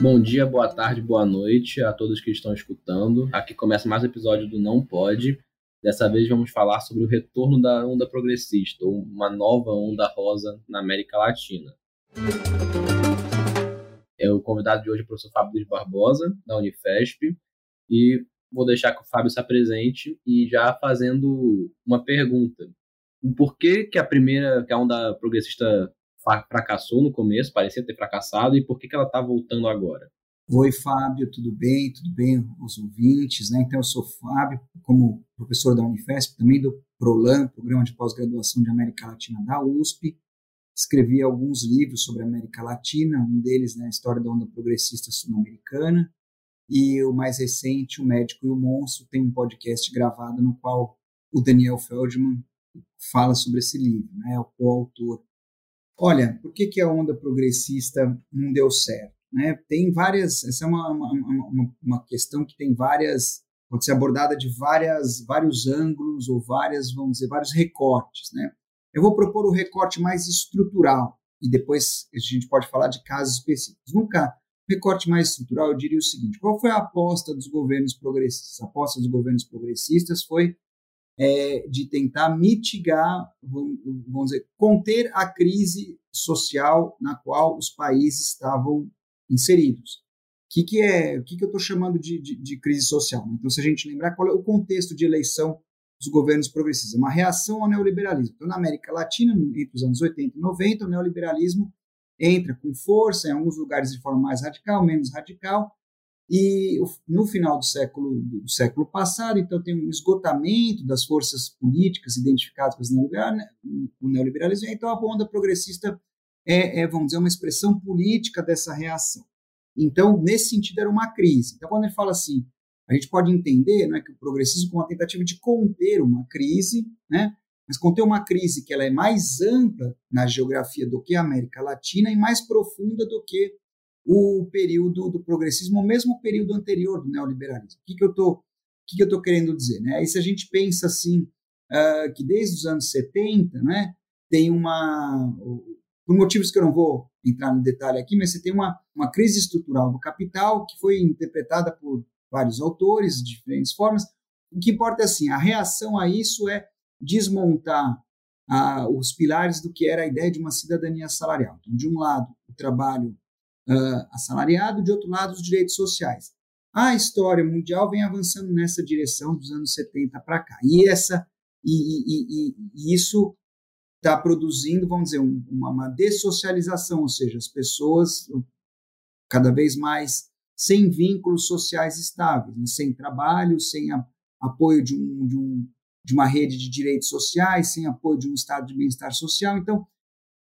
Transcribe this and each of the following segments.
Bom dia, boa tarde, boa noite a todos que estão escutando. Aqui começa mais um episódio do Não Pode. Dessa vez vamos falar sobre o retorno da onda progressista, ou uma nova onda rosa na América Latina. É o convidado de hoje é o professor Fábio Luiz Barbosa, da Unifesp, e vou deixar que o Fábio se apresente e já fazendo uma pergunta. Por que, que a primeira, que a onda progressista fracassou no começo, parecia ter fracassado, e por que, que ela está voltando agora? Oi, Fábio, tudo bem? Tudo bem, os ouvintes, né? Então, eu sou Fábio, como professor da Unifesp, também do PROLAN, Programa de Pós-Graduação de América Latina da USP. Escrevi alguns livros sobre a América Latina, um deles, né, História da Onda Progressista Sul-Americana, e o mais recente, O Médico e o Monstro, tem um podcast gravado no qual o Daniel Feldman fala sobre esse livro, né, é o coautor olha, por que, que a onda progressista não deu certo? Né? Tem várias, essa é uma, uma, uma, uma, questão que tem várias, pode ser abordada de várias, vários ângulos ou várias, vamos dizer, vários recortes. Né? Eu vou propor o recorte mais estrutural e depois a gente pode falar de casos específicos. Nunca recorte mais estrutural, eu diria o seguinte: qual foi a aposta dos governos progressistas? A aposta dos governos progressistas foi é, de tentar mitigar, vamos dizer, conter a crise social na qual os países estavam inseridos. O que, que é, o que, que eu estou chamando de, de, de, crise social? Então, se a gente lembrar qual é o contexto de eleição dos governos progressistas, uma reação ao neoliberalismo. Então, na América Latina, entre os anos 80 e 90, o neoliberalismo entra com força, em alguns lugares de forma mais radical, menos radical, e no final do século, do século passado, então, tem um esgotamento das forças políticas identificadas com o neoliberalismo, então a onda progressista é, é, vamos dizer, uma expressão política dessa reação. Então, nesse sentido, era uma crise. Então, quando ele fala assim, a gente pode entender né, que o progressismo como uma tentativa de conter uma crise, né, mas conter uma crise que ela é mais ampla na geografia do que a América Latina e mais profunda do que o período do progressismo, ou mesmo o período anterior do neoliberalismo. O que, que eu estou que que eu querendo dizer? Né? Aí se a gente pensa assim, uh, que desde os anos 70, né, tem uma, por motivos que eu não vou entrar no detalhe aqui, mas você tem uma, uma crise estrutural do capital que foi interpretada por vários autores de diferentes formas. O que importa é assim, a reação a isso é desmontar uh, os pilares do que era a ideia de uma cidadania salarial. Então, de um lado, o trabalho uh, assalariado, de outro lado, os direitos sociais. A história mundial vem avançando nessa direção dos anos 70 para cá. E, essa, e, e, e isso está produzindo, vamos dizer, um, uma, uma dessocialização, ou seja, as pessoas cada vez mais sem vínculos sociais estáveis, né? sem trabalho, sem a, apoio de, um, de, um, de uma rede de direitos sociais, sem apoio de um estado de bem-estar social. Então,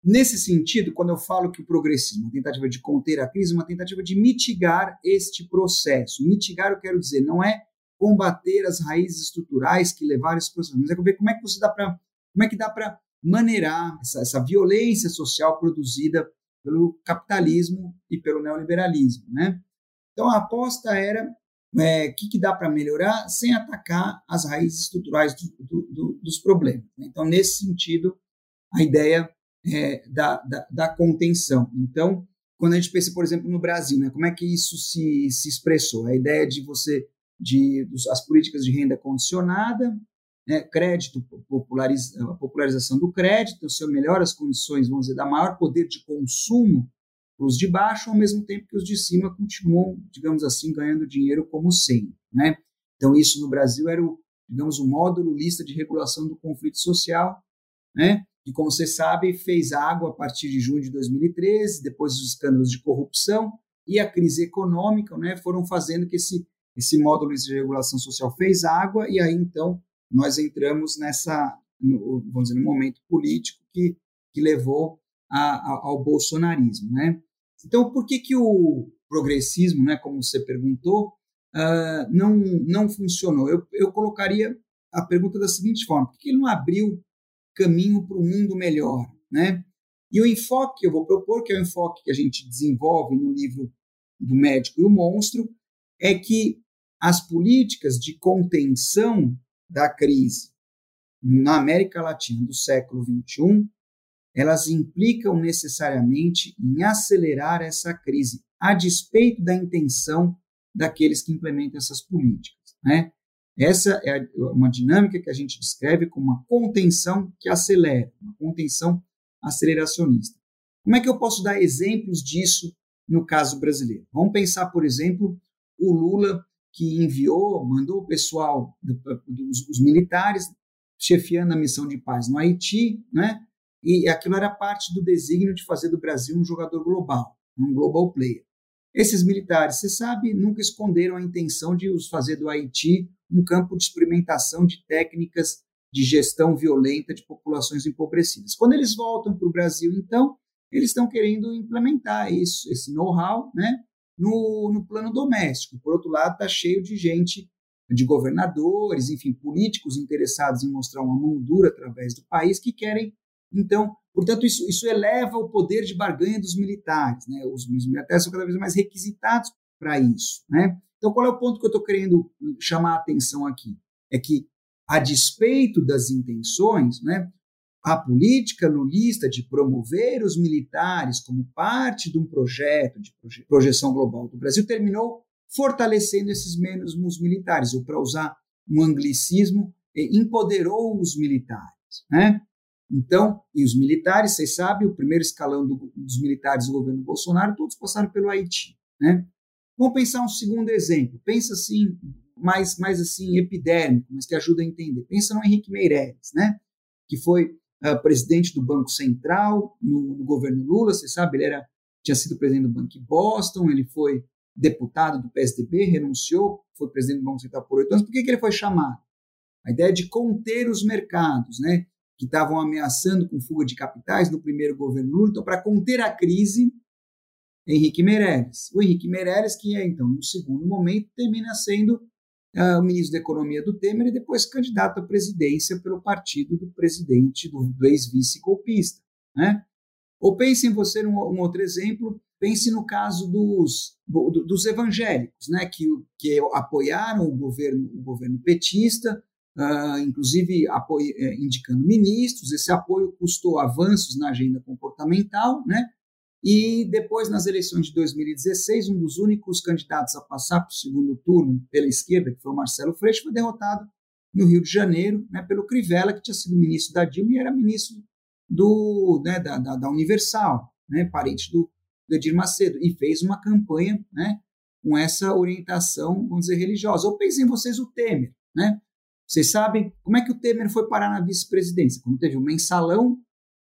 Nesse sentido, quando eu falo que o progressismo, uma tentativa de conter a crise, uma tentativa de mitigar este processo. Mitigar, eu quero dizer, não é combater as raízes estruturais que levaram esse processo, mas é ver como é que você dá para como é que dá para maneirar essa, essa violência social produzida pelo capitalismo e pelo neoliberalismo, né? Então a aposta era o é, que, que dá para melhorar sem atacar as raízes estruturais do, do, do, dos problemas. Né? Então nesse sentido a ideia é, da, da, da, contenção. Então, quando a gente pensa, por exemplo, no Brasil, né, como é que isso se, se expressou? A ideia de você, de dos, as políticas de renda condicionada, né, crédito, a popularização do crédito, o seu melhora as condições, vamos dizer, da maior poder de consumo para os de baixo, ao mesmo tempo que os de cima continuam, digamos assim, ganhando dinheiro como sempre. Né? Então, isso no Brasil era o, digamos, o módulo lista de regulação do conflito social, né? Que, como você sabe, fez água a partir de junho de 2013, depois dos escândalos de corrupção e a crise econômica, né, foram fazendo que esse, esse módulo de regulação social fez água, e aí então nós entramos nessa, no, vamos dizer, no momento político que, que levou a, a, ao bolsonarismo. Né? Então, por que, que o progressismo, né, como você perguntou, uh, não, não funcionou? Eu, eu colocaria a pergunta da seguinte forma: por que ele não abriu caminho para um mundo melhor, né? E o enfoque que eu vou propor, que é o enfoque que a gente desenvolve no livro do Médico e o Monstro, é que as políticas de contenção da crise na América Latina do século XXI, elas implicam necessariamente em acelerar essa crise, a despeito da intenção daqueles que implementam essas políticas. Né? Essa é uma dinâmica que a gente descreve como uma contenção que acelera, uma contenção aceleracionista. Como é que eu posso dar exemplos disso no caso brasileiro? Vamos pensar, por exemplo, o Lula que enviou, mandou o pessoal, dos, os militares, chefiando a missão de paz no Haiti, né? e aquilo era parte do desígnio de fazer do Brasil um jogador global, um global player. Esses militares, você sabe, nunca esconderam a intenção de os fazer do Haiti um campo de experimentação de técnicas de gestão violenta de populações empobrecidas. Quando eles voltam para o Brasil, então, eles estão querendo implementar isso, esse know-how, né, no, no plano doméstico. Por outro lado, está cheio de gente, de governadores, enfim, políticos interessados em mostrar uma mão dura através do país que querem, então, portanto, isso, isso eleva o poder de barganha dos militares, né? Os, os militares são cada vez mais requisitados para isso, né? Então, qual é o ponto que eu estou querendo chamar a atenção aqui? É que, a despeito das intenções, né, a política lulista de promover os militares como parte de um projeto de proje projeção global do Brasil terminou fortalecendo esses menos militares, ou para usar um anglicismo, empoderou os militares. Né? Então, e os militares, vocês sabem, o primeiro escalão do, dos militares do governo Bolsonaro, todos passaram pelo Haiti. Né? Vamos pensar um segundo exemplo. Pensa assim, mais, mais assim, epidérmico, mas que ajuda a entender. Pensa no Henrique Meirelles, né? que foi uh, presidente do Banco Central no, no, governo Lula, você sabe, ele era, tinha sido presidente do Banco Boston, ele foi deputado do PSDB, renunciou, foi presidente do Banco Central por oito anos. Por que, que ele foi chamado? A ideia de conter os mercados, né? Que estavam ameaçando com fuga de capitais no primeiro governo Lula. Então, para conter a crise, Henrique Meirelles. O Henrique Meirelles, que é, então, no segundo momento, termina sendo uh, o ministro da Economia do Temer e depois candidato à presidência pelo partido do presidente, do, do ex-vice-golpista. Né? Ou pense em você num um outro exemplo, pense no caso dos, do, dos evangélicos, né, que, que apoiaram o governo, o governo petista, uh, inclusive apoio, eh, indicando ministros. Esse apoio custou avanços na agenda comportamental, né? E depois, nas eleições de 2016, um dos únicos candidatos a passar para o segundo turno pela esquerda, que foi o Marcelo Freixo, foi derrotado no Rio de Janeiro né, pelo Crivella, que tinha sido ministro da Dilma e era ministro do, né, da, da, da, Universal, né, parente do, do Edir Macedo, e fez uma campanha né, com essa orientação, vamos dizer, religiosa. Ou pensem vocês o Temer. Né? Vocês sabem como é que o Temer foi parar na vice-presidência? Quando teve um mensalão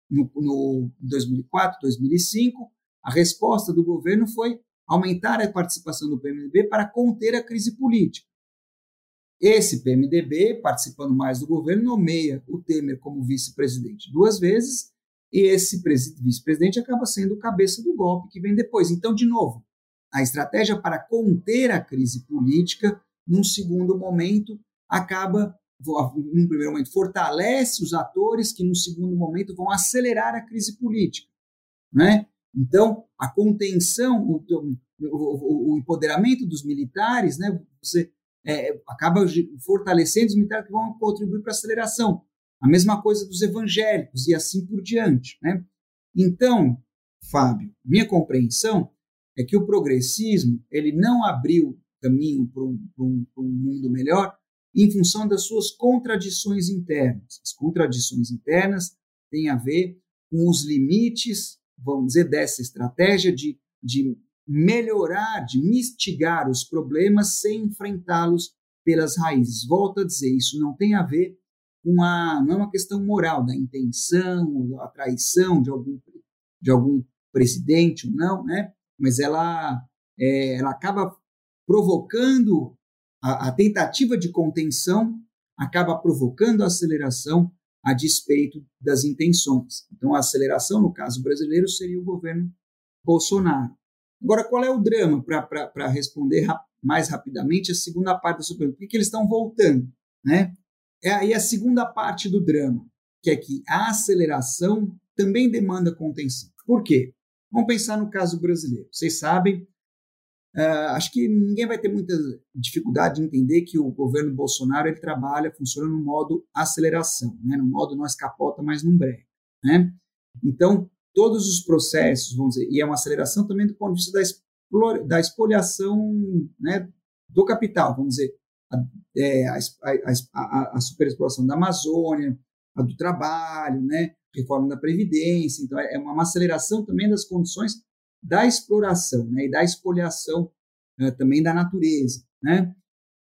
no, no 2004, 2005, a resposta do governo foi aumentar a participação do PMDB para conter a crise política. Esse PMDB, participando mais do governo, nomeia o Temer como vice-presidente duas vezes, e esse vice-presidente acaba sendo o cabeça do golpe que vem depois. Então, de novo, a estratégia para conter a crise política, num segundo momento, acaba num primeiro momento, fortalece os atores que, num segundo momento, vão acelerar a crise política. Né? Então, a contenção, o, o, o empoderamento dos militares, né, você é, acaba fortalecendo os militares que vão contribuir para a aceleração. A mesma coisa dos evangélicos e assim por diante. Né? Então, Fábio, minha compreensão é que o progressismo ele não abriu caminho para um, um, um mundo melhor em função das suas contradições internas. As contradições internas têm a ver com os limites, vamos dizer, dessa estratégia de, de melhorar, de mitigar os problemas sem enfrentá-los pelas raízes. Volto a dizer, isso não tem a ver com a, não é uma questão moral da intenção, a traição de algum, de algum presidente ou não, né? mas ela, é, ela acaba provocando a, a tentativa de contenção acaba provocando a aceleração a despeito das intenções. Então, a aceleração, no caso brasileiro, seria o governo Bolsonaro. Agora, qual é o drama para responder rap mais rapidamente a segunda parte da sua pergunta? Por que, eles estão voltando? Né? É aí a segunda parte do drama, que é que a aceleração também demanda contenção. Por quê? Vamos pensar no caso brasileiro. Vocês sabem, Uh, acho que ninguém vai ter muita dificuldade de entender que o governo Bolsonaro ele trabalha, funciona no modo aceleração, né? no modo não escapota, mas não breca. Né? Então, todos os processos, vamos dizer, e é uma aceleração também do ponto de vista da, explore, da expoliação né, do capital, vamos dizer, a, é, a, a, a superexploração da Amazônia, a do trabalho, né, reforma da Previdência. Então, é uma aceleração também das condições da exploração né, e da expoliação é, também da natureza. Né?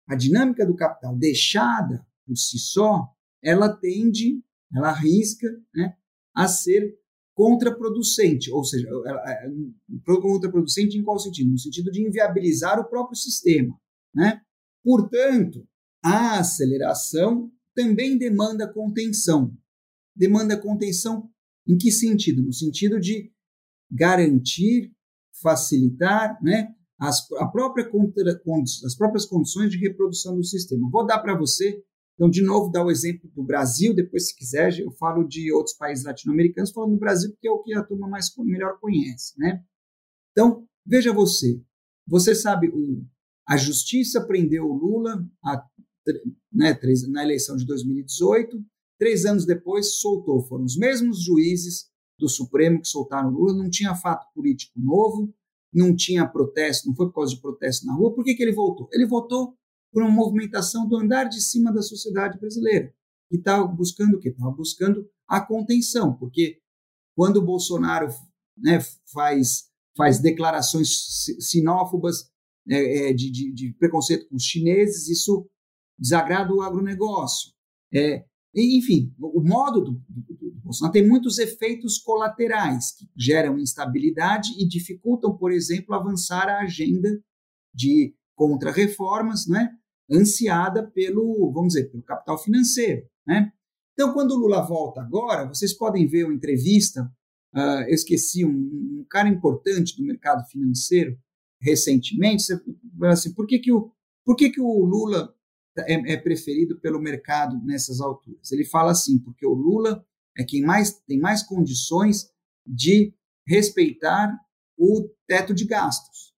A dinâmica do capital deixada por si só, ela tende, ela arrisca né, a ser contraproducente, ou seja, é, contraproducente em qual sentido? No sentido de inviabilizar o próprio sistema. Né? Portanto, a aceleração também demanda contenção. Demanda contenção em que sentido? No sentido de garantir, facilitar né, as, a própria contra, as próprias condições de reprodução do sistema. Vou dar para você, então, de novo, dar o exemplo do Brasil, depois, se quiser, eu falo de outros países latino-americanos, falando do Brasil, porque é o que a turma mais melhor conhece. Né? Então, veja você, você sabe, o, a justiça prendeu o Lula a né, três, na eleição de 2018. Três anos depois, soltou. Foram os mesmos juízes do Supremo que soltaram Lula. Não tinha fato político novo, não tinha protesto, não foi por causa de protesto na rua. Por que, que ele voltou? Ele voltou por uma movimentação do andar de cima da sociedade brasileira, que estava buscando o quê? Estava buscando a contenção, porque quando o Bolsonaro né, faz, faz declarações sinófobas é, é, de, de, de, preconceito com os chineses, isso desagrada o agronegócio. É, enfim, o modo do, do, do, Bolsonaro tem muitos efeitos colaterais que geram instabilidade e dificultam, por exemplo, avançar a agenda de contra-reformas, né, ansiada pelo, vamos dizer, pelo capital financeiro. Né? Então, quando o Lula volta agora, vocês podem ver uma entrevista, uh, eu esqueci, um, um, cara importante do mercado financeiro recentemente, você fala assim, por que, que, o, por que, que o Lula é, é, preferido pelo mercado nessas alturas. Ele fala assim, porque o Lula é quem mais tem mais condições de respeitar o teto de gastos.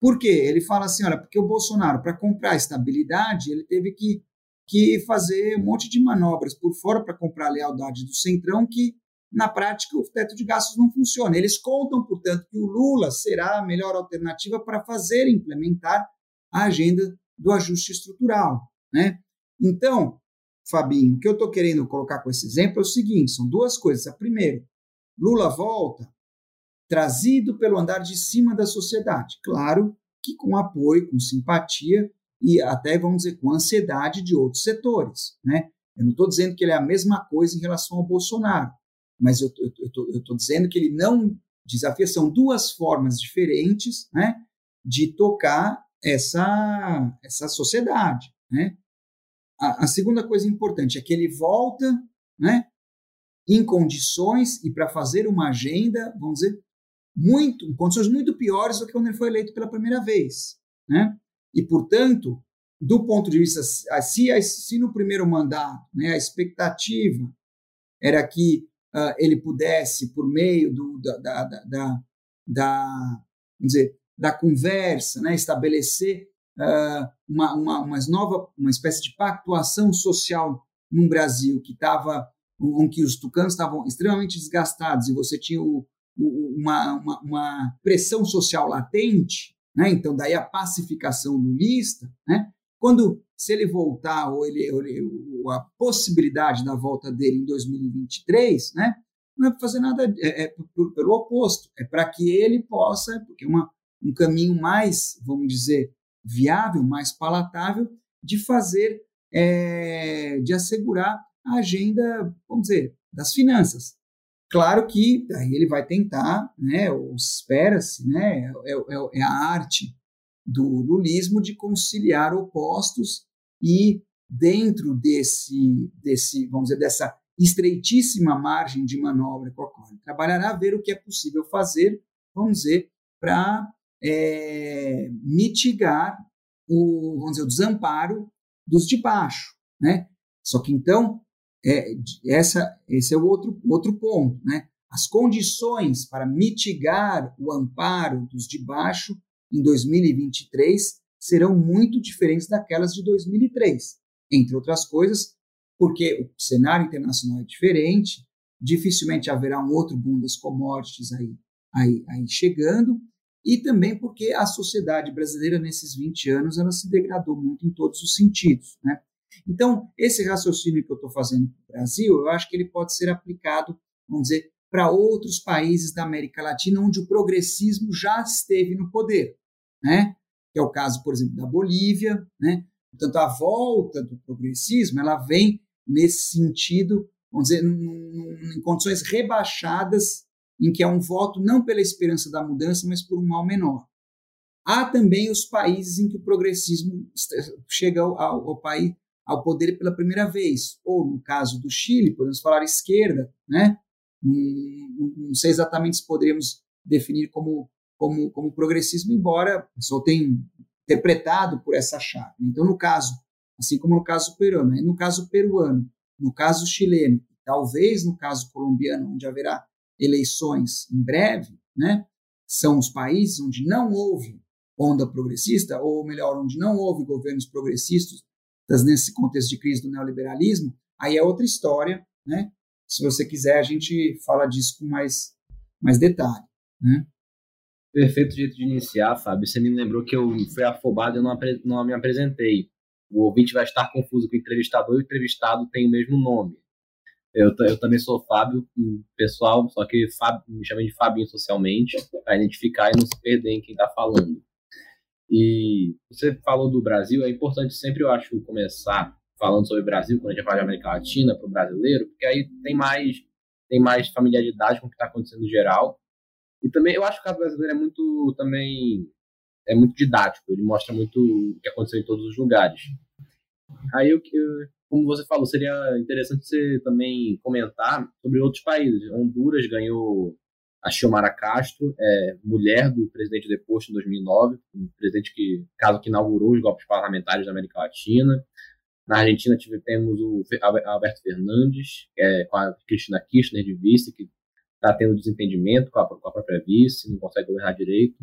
Por quê? Ele fala assim, olha, porque o Bolsonaro, para comprar estabilidade, ele teve que, que fazer um monte de manobras por fora para comprar a lealdade do Centrão, que na prática o teto de gastos não funciona. Eles contam, portanto, que o Lula será a melhor alternativa para fazer implementar a agenda do ajuste estrutural. Né? Então, Fabinho, o que eu estou querendo colocar com esse exemplo é o seguinte: são duas coisas. A primeira, Lula volta trazido pelo andar de cima da sociedade. Claro que com apoio, com simpatia e até, vamos dizer, com ansiedade de outros setores. Né? Eu não estou dizendo que ele é a mesma coisa em relação ao Bolsonaro, mas eu estou dizendo que ele não desafia, são duas formas diferentes né, de tocar essa, essa sociedade. Né? A, a, segunda coisa importante é que ele volta né, em condições e para fazer uma agenda, vamos dizer, muito, em condições muito piores do que quando ele foi eleito pela primeira vez. Né? E, portanto, do ponto de vista, se, se no primeiro mandato né, a expectativa era que uh, ele pudesse, por meio do, da, da, da, da, vamos dizer, da conversa, né, estabelecer uma, uma, uma, nova, uma espécie de pactuação social num Brasil que estava, em que os tucanos estavam extremamente desgastados e você tinha o, o, uma, uma, uma, pressão social latente, né? então daí a pacificação lulista, né? quando se ele voltar ou ele, ou ele, ou a possibilidade da volta dele em 2023, né? não é para fazer nada, é, é pelo oposto, é para que ele possa, porque é uma, um caminho mais, vamos dizer, viável, mais palatável de fazer, é, de assegurar a agenda, vamos dizer, das finanças. Claro que aí ele vai tentar, né, ou espera-se, né, é, é, é a arte do lulismo de conciliar opostos e dentro desse, desse, vamos dizer, dessa estreitíssima margem de manobra que ocorre, trabalhará a ver o que é possível fazer, vamos dizer, para é, mitigar o, vamos dizer, o desamparo dos de baixo, né? Só que então é, essa, esse é o outro, outro ponto, né? As condições para mitigar o amparo dos de baixo em 2023 serão muito diferentes daquelas de 2003, entre outras coisas, porque o cenário internacional é diferente, dificilmente haverá um outro boom das commodities aí, aí, aí chegando, e também porque a sociedade brasileira nesses 20 anos ela se degradou muito em todos os sentidos, né? Então, esse raciocínio que eu estou fazendo para o Brasil, eu acho que ele pode ser aplicado, vamos dizer, para outros países da América Latina onde o progressismo já esteve no poder, né? Que é o caso, por exemplo, da Bolívia, né? Portanto, a volta do progressismo, ela vem nesse sentido, vamos dizer, em condições rebaixadas, em que é um voto não pela esperança da mudança, mas por um mal menor. Há também os países em que o progressismo chega ao, ao, país ao poder pela primeira vez, ou no caso do Chile, podemos falar esquerda, né? Não, sei exatamente se poderíamos definir como, como, como progressismo, embora pessoa tenha interpretado por essa chave. Então, no caso, assim como no caso peruano, no caso peruano, no caso chileno, talvez no caso colombiano, onde haverá eleições em breve, né? São os países onde não houve onda progressista, ou melhor, onde não houve governos progressistas nesse contexto de crise do neoliberalismo, aí é outra história, né? Se você quiser, a gente fala disso com mais, mais detalhe, né? Perfeito jeito de iniciar, Fábio. Você me lembrou que eu fui afobado e não, não me apresentei. O ouvinte vai estar confuso que o entrevistador e o entrevistado têm o mesmo nome. Eu, eu também sou Fábio, pessoal, só que Fábio, me chamem de Fabinho socialmente, para identificar e não se perder em quem está falando. E você falou do Brasil, é importante sempre, eu acho, começar falando sobre o Brasil, quando a gente fala de América Latina, para o brasileiro, porque aí tem mais, tem mais familiaridade com o que está acontecendo em geral. E também, eu acho que o caso brasileiro é muito, também, é muito didático, ele mostra muito o que aconteceu em todos os lugares. Aí, eu, como você falou, seria interessante você também comentar sobre outros países. Honduras ganhou a Xiomara Castro, é, mulher do presidente deposto em 2009, um presidente que, caso que inaugurou os golpes parlamentares da América Latina. Na Argentina tivemos o Alberto Fernandes, é, com a Cristina Kirchner de vice, que está tendo desentendimento com a, com a, própria vice, não consegue governar direito.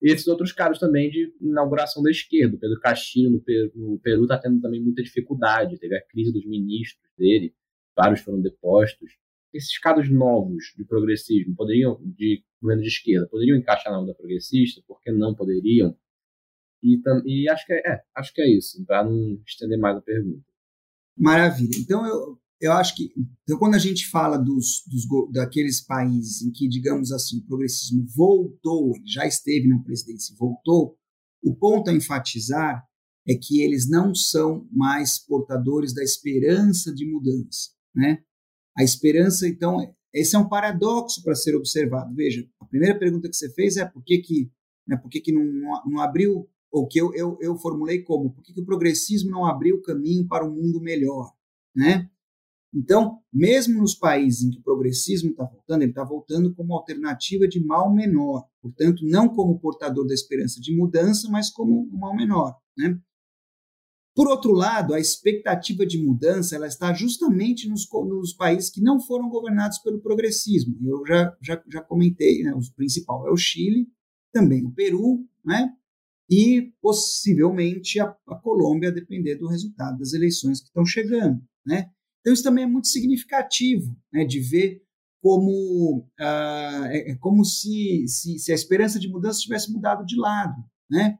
E esses outros casos também de inauguração da esquerda. O Pedro Castilho, no Peru, está tendo também muita dificuldade. Teve a crise dos ministros dele, vários foram depostos esses casos novos de progressismo poderiam, de governo de esquerda, poderiam encaixar na onda progressista? Por que não poderiam? E, e acho que é, é acho que é isso, para não estender mais a pergunta. Maravilha. Então eu, eu acho que então, quando a gente fala dos, dos daqueles países em que, digamos assim, o progressismo voltou, já esteve na presidência, voltou, o ponto a enfatizar é que eles não são mais portadores da esperança de mudança, né? A esperança, então, esse é um paradoxo para ser observado. Veja, a primeira pergunta que você fez é por que, que, né, por que, que não, não abriu, ou que eu, eu, eu formulei como, por que, que o progressismo não abriu o caminho para um mundo melhor? Né? Então, mesmo nos países em que o progressismo está voltando, ele está voltando como alternativa de mal menor, portanto, não como portador da esperança de mudança, mas como um mal menor. Né? Por outro lado, a expectativa de mudança ela está justamente nos, nos países que não foram governados pelo progressismo. Eu já, já, já comentei, né, o principal é o Chile, também o Peru, né, e possivelmente a, a Colômbia, a depender do resultado das eleições que estão chegando. Né. Então, isso também é muito significativo né, de ver como, ah, é, é como se, se, se, a esperança de mudança tivesse mudado de lado. Né?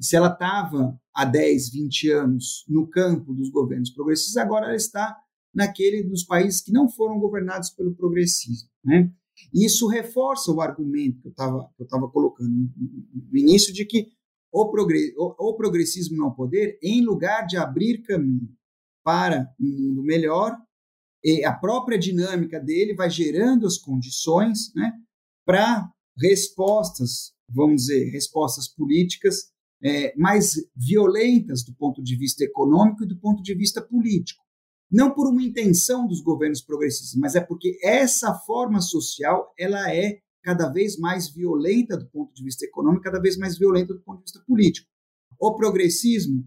se ela estava há 10, 20 anos no campo dos governos progressistas, agora ela está naquele dos países que não foram governados pelo progressismo. Né? E isso reforça o argumento que eu estava colocando no início de que o, progre, o, o progressismo no poder, em lugar de abrir caminho para um mundo melhor, e a própria dinâmica dele vai gerando as condições né, para respostas, vamos dizer, respostas políticas é, mais violentas do ponto de vista econômico e do ponto de vista político. Não por uma intenção dos governos progressistas, mas é porque essa forma social ela é cada vez mais violenta do ponto de vista econômico, cada vez mais violenta do ponto de vista político. O progressismo,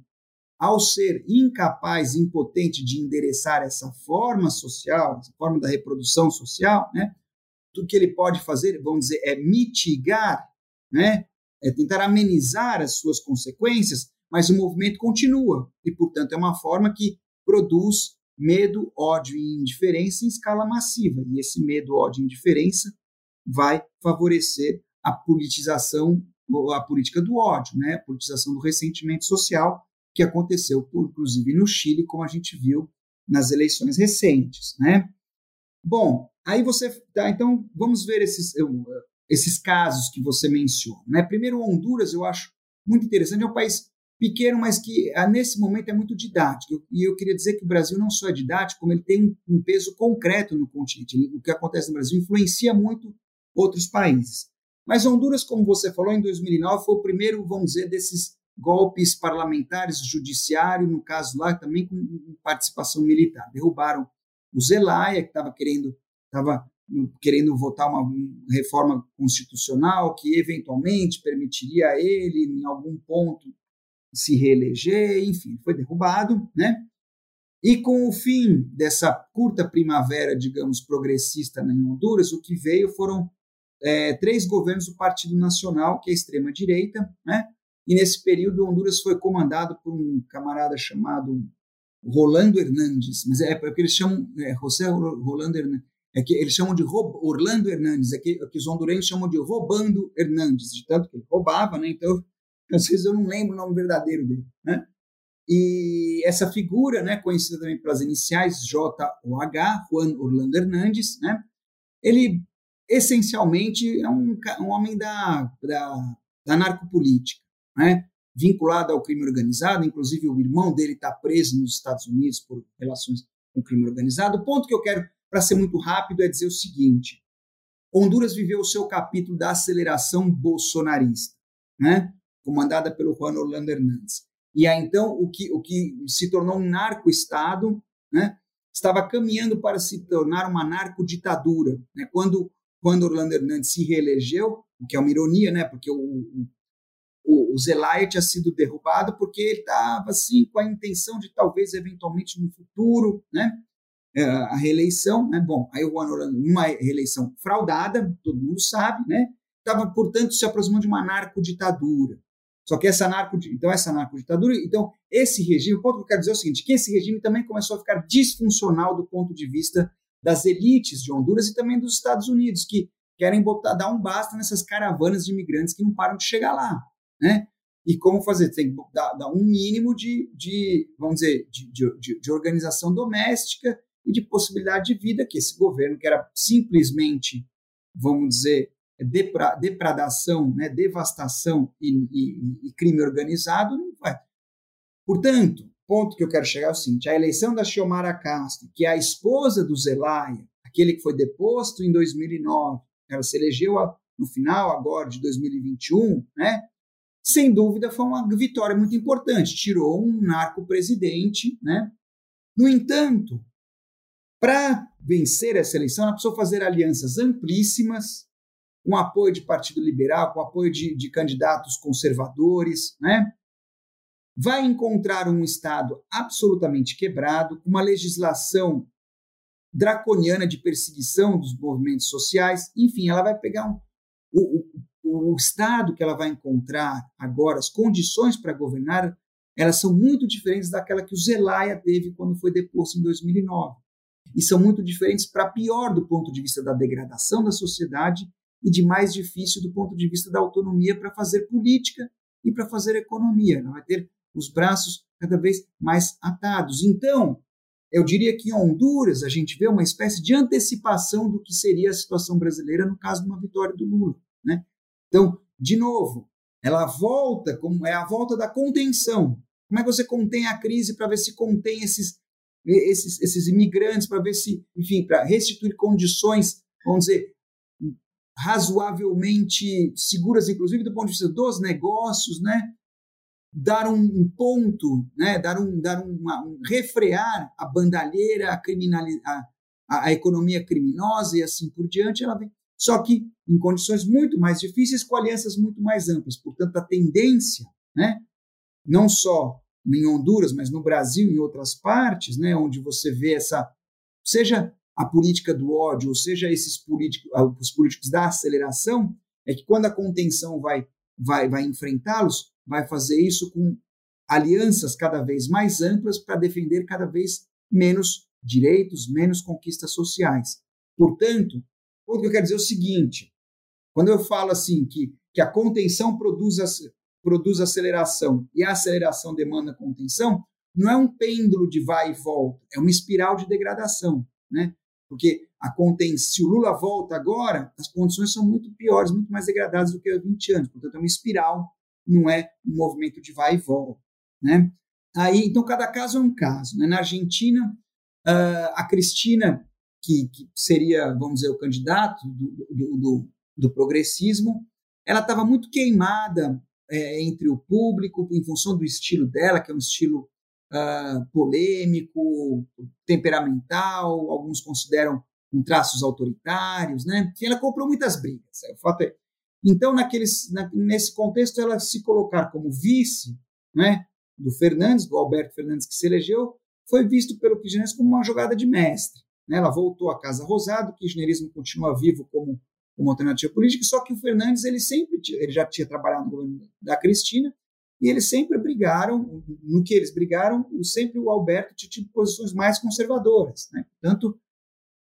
ao ser incapaz, impotente de endereçar essa forma social, essa forma da reprodução social, né, tudo que ele pode fazer, vamos dizer, é mitigar né, é tentar amenizar as suas consequências, mas o movimento continua e, portanto, é uma forma que produz medo, ódio e indiferença em escala massiva. E esse medo, ódio e indiferença vai favorecer a politização, a política do ódio, né? a politização do ressentimento social, que aconteceu, inclusive, no Chile, como a gente viu nas eleições recentes. Né? Bom, aí você. Tá, então, vamos ver esses, esses casos que você menciona. Né? Primeiro, Honduras, eu acho muito interessante, é um país pequeno, mas que ah, nesse momento é muito didático. E eu queria dizer que o Brasil não só é didático, como ele tem um, peso concreto no continente. O que acontece no Brasil influencia muito outros países. Mas Honduras, como você falou, em 2009 foi o primeiro, vamos dizer, desses golpes parlamentares, judiciário, no caso lá também com participação militar. Derrubaram o Zelaya, que estava querendo, estava querendo votar uma reforma constitucional que eventualmente permitiria a ele, em algum ponto, se reeleger, enfim, foi derrubado, né? E com o fim dessa curta primavera, digamos, progressista em Honduras, o que veio foram é, três governos do Partido Nacional, que é extrema-direita, né? E nesse período, Honduras foi comandado por um camarada chamado Rolando Hernandes, mas é porque eles chamam é, José Rolando Hernandes, é que eles chamam de Orlando Hernandes, é que, é que os hondurenhos chamam de Robando Hernandes, de tanto que ele roubava, né? Então, às vezes eu não lembro o nome verdadeiro dele, né? E essa figura, né, conhecida também pelas iniciais J-O-H, Juan Orlando Hernandes, né? Ele essencialmente é um, um homem da, da, da narcopolítica, né? vinculado ao crime organizado, inclusive o irmão dele está preso nos Estados Unidos por relações com crime organizado. O ponto que eu quero, para ser muito rápido, é dizer o seguinte: Honduras viveu o seu capítulo da aceleração bolsonarista, né? comandada pelo Juan Orlando Hernandes. E aí, então, o que, o que se tornou um narco-estado né? estava caminhando para se tornar uma narco-ditadura. Né? Quando quando Orlando Hernandes se reelegeu, o que é uma ironia, né? Porque o, o, o Zelaya tinha sido derrubado porque ele estava assim com a intenção de talvez eventualmente no futuro, né? É, a reeleição, né? Bom, aí o Juan Orlando, uma reeleição fraudada, todo mundo sabe, né? Estava, portanto, se aproximando de uma narcoditadura. Só que essa narco, então essa narcoditadura, então esse regime, o ponto que eu quero dizer é o seguinte, que esse regime também começou a ficar disfuncional do ponto de vista das elites de Honduras e também dos Estados Unidos, que querem botar, dar um basta nessas caravanas de imigrantes que não param de chegar lá, né? E como fazer? Tem que dar, dar um mínimo de, de vamos dizer, de, de, de, organização doméstica e de possibilidade de vida que esse governo, que era simplesmente, vamos dizer, depra, depradação, né, devastação e, e, e crime organizado, não vai. Portanto, ponto que eu quero chegar é o seguinte: a eleição da Xiomara Castro, que é a esposa do Zelaya, aquele que foi deposto em 2009, ela se elegeu no final agora de 2021, né? Sem dúvida foi uma vitória muito importante, tirou um narco-presidente, né? No entanto, para vencer essa eleição, ela precisou fazer alianças amplíssimas, com apoio de Partido Liberal, com apoio de, de candidatos conservadores, né? vai encontrar um Estado absolutamente quebrado, com uma legislação draconiana de perseguição dos movimentos sociais. Enfim, ela vai pegar um, o, Estado que ela vai encontrar agora, as condições para governar, elas são muito diferentes daquela que o Zelaya teve quando foi deposto em 2009. E são muito diferentes para pior do ponto de vista da degradação da sociedade e de mais difícil do ponto de vista da autonomia para fazer política e para fazer economia. Ela vai ter os braços cada vez mais atados. Então, eu diria que em Honduras a gente vê uma espécie de antecipação do que seria a situação brasileira no caso de uma vitória do Lula. Né? Então, de novo, ela volta, como é a volta da contenção. Como é que você contém a crise para ver se contém esses, esses, esses imigrantes, para ver se, enfim, para restituir condições, vamos dizer, razoavelmente seguras, inclusive do ponto de vista dos negócios, né? dar um ponto, né, dar um, dar uma, um refrear a bandalheira, a, criminalidade, a, a, economia criminosa e assim por diante, ela vem. Só que em condições muito mais difíceis, com alianças muito mais amplas. Portanto, a tendência, né, não só em Honduras, mas no Brasil e em outras partes, né, onde você vê essa, seja a política do ódio, ou seja esses políticos, os políticos da aceleração, é que quando a contenção vai vai, vai enfrentá-los, vai fazer isso com alianças cada vez mais amplas para defender cada vez menos direitos, menos conquistas sociais. Portanto, o que eu quero dizer é o seguinte: quando eu falo assim que, que a contenção produz, produz aceleração e a aceleração demanda contenção, não é um pêndulo de vai e volta, é uma espiral de degradação, né? Porque a se o Lula volta agora, as condições são muito piores, muito mais degradadas do que há 20 anos. Portanto, é uma espiral, não é um movimento de vai e volta, né? Aí, então, cada caso é um caso. Né? Na Argentina, uh, a Cristina, que, que, seria, vamos dizer, o candidato do, do, do, do progressismo, ela estava muito queimada é, entre o público, em função do estilo dela, que é um estilo uh, polêmico, temperamental, alguns consideram com traços autoritários, né? Enfim, ela comprou muitas brigas. É, o fato é. Então, naqueles, na, nesse contexto, ela se colocar como vice, né, do Fernandes, do Alberto Fernandes que se elegeu, foi visto pelo kirchnerismo como uma jogada de mestre. Né? Ela voltou à Casa Rosada, o kirchnerismo continua vivo como, como alternativa política, só que o Fernandes ele sempre ele já tinha trabalhado no governo da Cristina e eles sempre brigaram, no que eles brigaram, sempre o Alberto tinha posições mais conservadoras. Né? Portanto,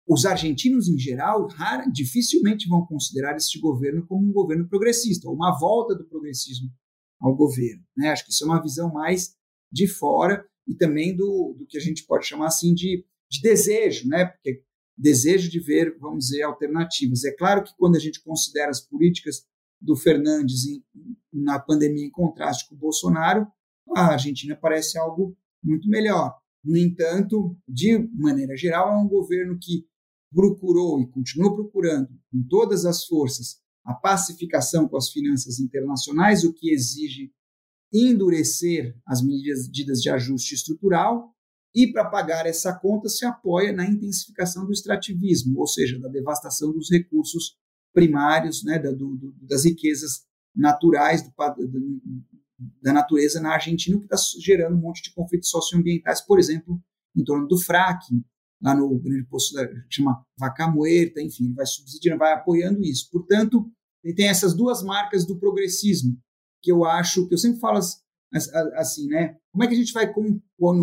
os argentinos, em geral, rara, dificilmente vão considerar este governo como um governo progressista, ou uma volta do progressismo ao governo. Né? Acho que isso é uma visão mais de fora e também do, do que a gente pode chamar assim de, de desejo, né? porque desejo de ver, vamos dizer, alternativas. É claro que quando a gente considera as políticas do Fernandes em, na pandemia em contraste com o Bolsonaro, a Argentina parece algo muito melhor. No entanto, de maneira geral, é um governo que procurou e continua procurando, com todas as forças, a pacificação com as finanças internacionais, o que exige endurecer as medidas de ajuste estrutural, e para pagar essa conta se apoia na intensificação do extrativismo, ou seja, da devastação dos recursos primários, né, da, do, das riquezas naturais do, da natureza na Argentina, que está gerando um monte de conflitos socioambientais, por exemplo, em torno do fracking, lá no grande poço da, chama Vaca Muerta, enfim, vai subsidiando, vai apoiando isso. Portanto, tem essas duas marcas do progressismo, que eu acho, que eu sempre falo assim, né? Como é que a gente vai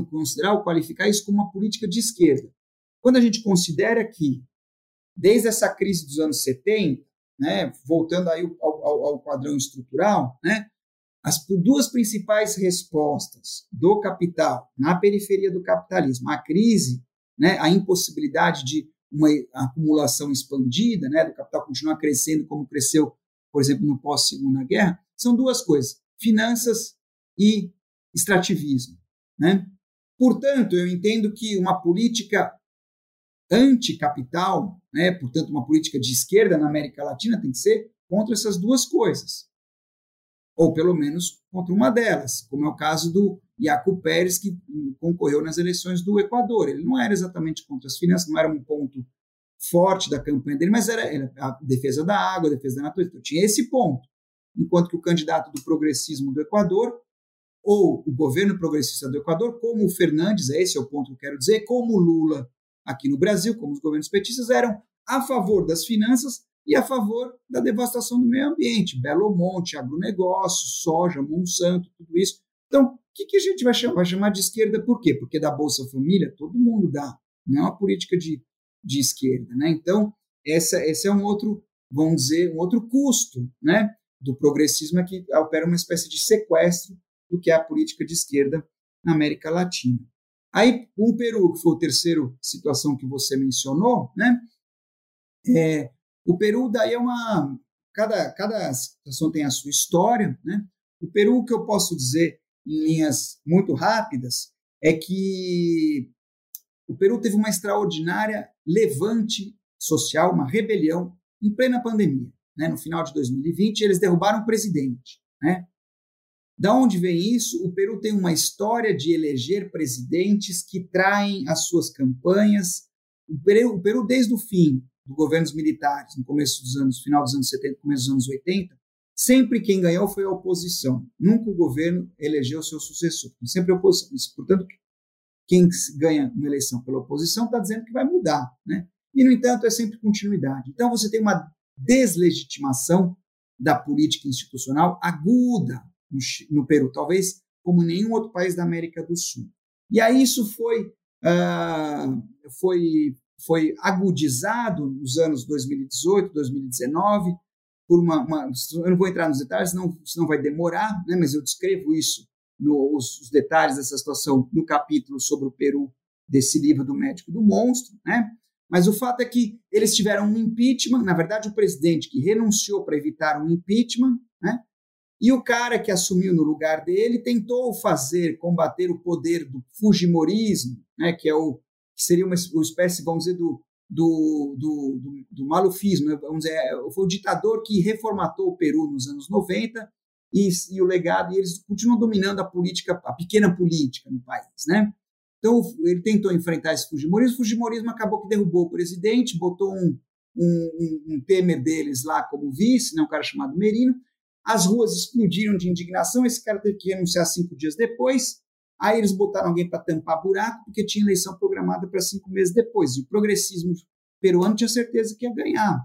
considerar ou qualificar isso como uma política de esquerda? Quando a gente considera que desde essa crise dos anos 70, né, voltando aí ao, ao, ao padrão estrutural, né, as duas principais respostas do capital na periferia do capitalismo, a crise, né, a impossibilidade de uma acumulação expandida, né, do capital continuar crescendo como cresceu, por exemplo, no pós-segunda guerra, são duas coisas: finanças e extrativismo, né? Portanto, eu entendo que uma política anticapital, né, portanto, uma política de esquerda na América Latina tem que ser contra essas duas coisas. Ou pelo menos contra uma delas, como é o caso do Iaco Pérez, que concorreu nas eleições do Equador. Ele não era exatamente contra as finanças, não era um ponto forte da campanha dele, mas era, era a defesa da água, a defesa da natureza. Então, tinha esse ponto. Enquanto que o candidato do progressismo do Equador, ou o governo progressista do Equador, como o Fernandes, esse é o ponto que eu quero dizer, como o Lula aqui no Brasil, como os governos petistas, eram a favor das finanças e a favor da devastação do meio ambiente. Belo Monte, agronegócio, soja, Monsanto, tudo isso. Então, o que, que a gente vai chamar? vai chamar de esquerda por quê? Porque da Bolsa Família todo mundo dá, não é uma política de, de esquerda. Né? Então, essa, esse é um outro, vamos dizer, um outro custo né, do progressismo é que opera uma espécie de sequestro do que é a política de esquerda na América Latina. Aí, o Peru, que foi a terceira situação que você mencionou, né? É, o Peru, daí é uma. Cada, cada situação tem a sua história, né? O Peru, o que eu posso dizer em linhas muito rápidas, é que o Peru teve uma extraordinária levante social, uma rebelião em plena pandemia. Né? No final de 2020, eles derrubaram o presidente. Né? Da onde vem isso? O Peru tem uma história de eleger presidentes que traem as suas campanhas. O Peru, o Peru desde o fim dos governos militares, no começo dos anos, final dos anos 70, começo dos anos 80, sempre quem ganhou foi a oposição. Nunca o governo elegeu seu sucessor. Sempre a oposição. Portanto, quem ganha uma eleição pela oposição está dizendo que vai mudar, né? E no entanto é sempre continuidade. Então você tem uma deslegitimação da política institucional aguda no, no Peru, talvez como nenhum outro país da América do Sul. E aí isso foi uh, foi, foi agudizado nos anos 2018, 2019, por uma, uma, Eu não vou entrar nos detalhes, senão, senão vai demorar, né, mas eu descrevo isso, no, os, os detalhes dessa situação, no capítulo sobre o Peru desse livro do Médico do Monstro, né? Mas o fato é que eles tiveram um impeachment, na verdade, o presidente que renunciou para evitar um impeachment, né? E o cara que assumiu no lugar dele tentou fazer, combater o poder do Fujimorismo, né? Que é o que seria uma, uma espécie, vamos dizer, do, do, do, do, do malufismo, né? vamos dizer, é, foi o ditador que reformatou o Peru nos anos 90 e, e o legado, e eles continuam dominando a política, a pequena política no país, né? Então, ele tentou enfrentar esse Fujimorismo. O Fujimorismo acabou que derrubou o presidente, botou um, um, um, Temer deles lá como vice, né, um cara chamado Merino. As ruas explodiram de indignação. Esse cara teve que renunciar cinco dias depois. Aí eles botaram alguém para tampar buraco, porque tinha eleição programada para cinco meses depois. E o progressismo peruano tinha certeza que ia ganhar.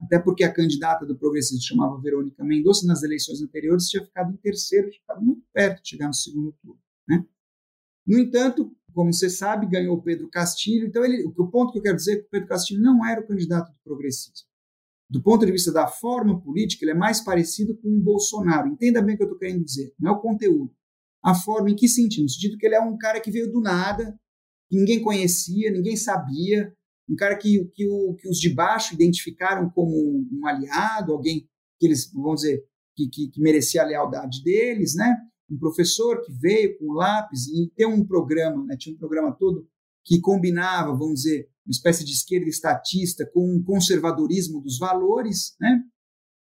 Até porque a candidata do progressismo chamava Verônica Mendonça, nas eleições anteriores tinha ficado em terceiro, tinha ficado muito perto de chegar no segundo turno. Né? No entanto, como você sabe, ganhou Pedro Castilho. Então, ele, o ponto que eu quero dizer é que o Pedro Castilho não era o candidato do progressismo. Do ponto de vista da forma política, ele é mais parecido com o Bolsonaro. Entenda bem o que eu estou querendo dizer. Não é o conteúdo. A forma em que sentido? No sentido que ele é um cara que veio do nada, que ninguém conhecia, ninguém sabia, um cara que, que, o, que os de baixo identificaram como um aliado, alguém que eles, vamos dizer, que, que, que merecia a lealdade deles, né? um professor que veio com lápis e tem um programa, né, tinha um programa todo que combinava, vamos dizer, uma espécie de esquerda estatista com um conservadorismo dos valores, né?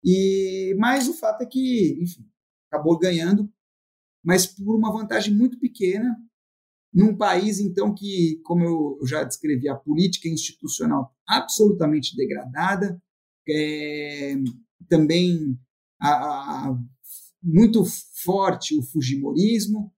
E mas o fato é que, enfim, acabou ganhando, mas por uma vantagem muito pequena, num país então que, como eu já descrevi, a política institucional absolutamente degradada, é, também a, a muito forte o Fujimorismo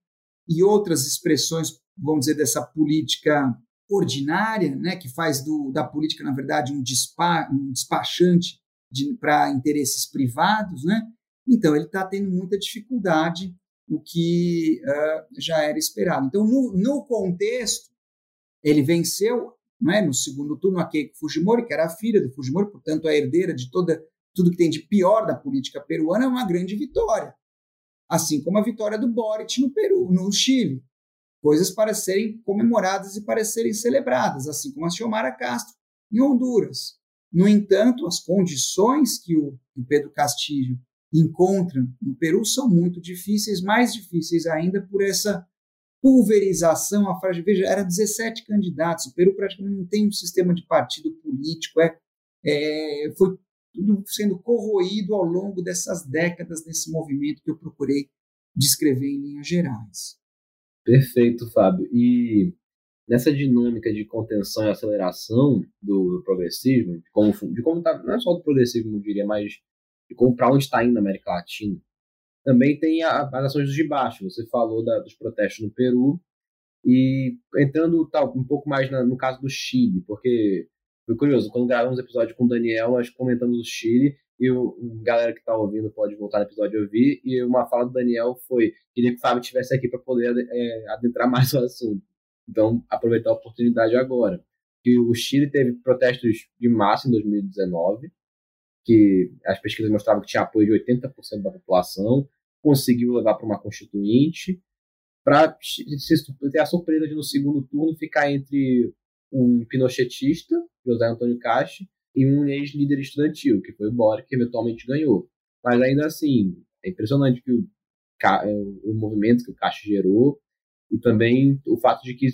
e outras expressões, vamos dizer, dessa política ordinária, né, que faz do, da política, na verdade, um, despa, um despachante de, para interesses privados. Né? Então, ele está tendo muita dificuldade, o que uh, já era esperado. Então, no, no contexto, ele venceu né, no segundo turno a Keiko Fujimori, que era a filha do Fujimori, portanto, a herdeira de toda tudo que tem de pior da política peruana é uma grande vitória. Assim como a vitória do Boric no Peru, no Chile. Coisas para serem comemoradas e para serem celebradas, assim como a Xiomara Castro em Honduras. No entanto, as condições que o, Pedro Castilho encontra no Peru são muito difíceis, mais difíceis ainda por essa pulverização. A frase, veja, era 17 candidatos. O Peru praticamente não tem um sistema de partido político. É, é, foi tudo sendo corroído ao longo dessas décadas nesse movimento que eu procurei descrever em linhas gerais. Perfeito, Fábio. E nessa dinâmica de contenção e aceleração do, progressismo, de como, de como tá, não é só do progressismo, eu diria, mas de como para onde está indo a América Latina, também tem a, as ações dos de baixo. Você falou da, dos protestos no Peru e entrando tal, um pouco mais na, no caso do Chile, porque foi curioso, quando gravamos o episódio com o Daniel, nós comentamos o Chile, e o galera que está ouvindo pode voltar no episódio e ouvir, e uma fala do Daniel foi, queria que o Fábio estivesse aqui para poder é, adentrar mais o assunto. Então, aproveitar a oportunidade agora. Que o Chile teve protestos de massa em 2019, que as pesquisas mostravam que tinha apoio de 80% da população, conseguiu levar para uma constituinte, para ter a surpresa de no segundo turno ficar entre um pinochetista, José Antônio Caixa, e um ex-líder estudantil, que foi o Boric, que eventualmente ganhou. Mas ainda assim, é impressionante que o, é, o movimento que o Caixa gerou e também o fato de que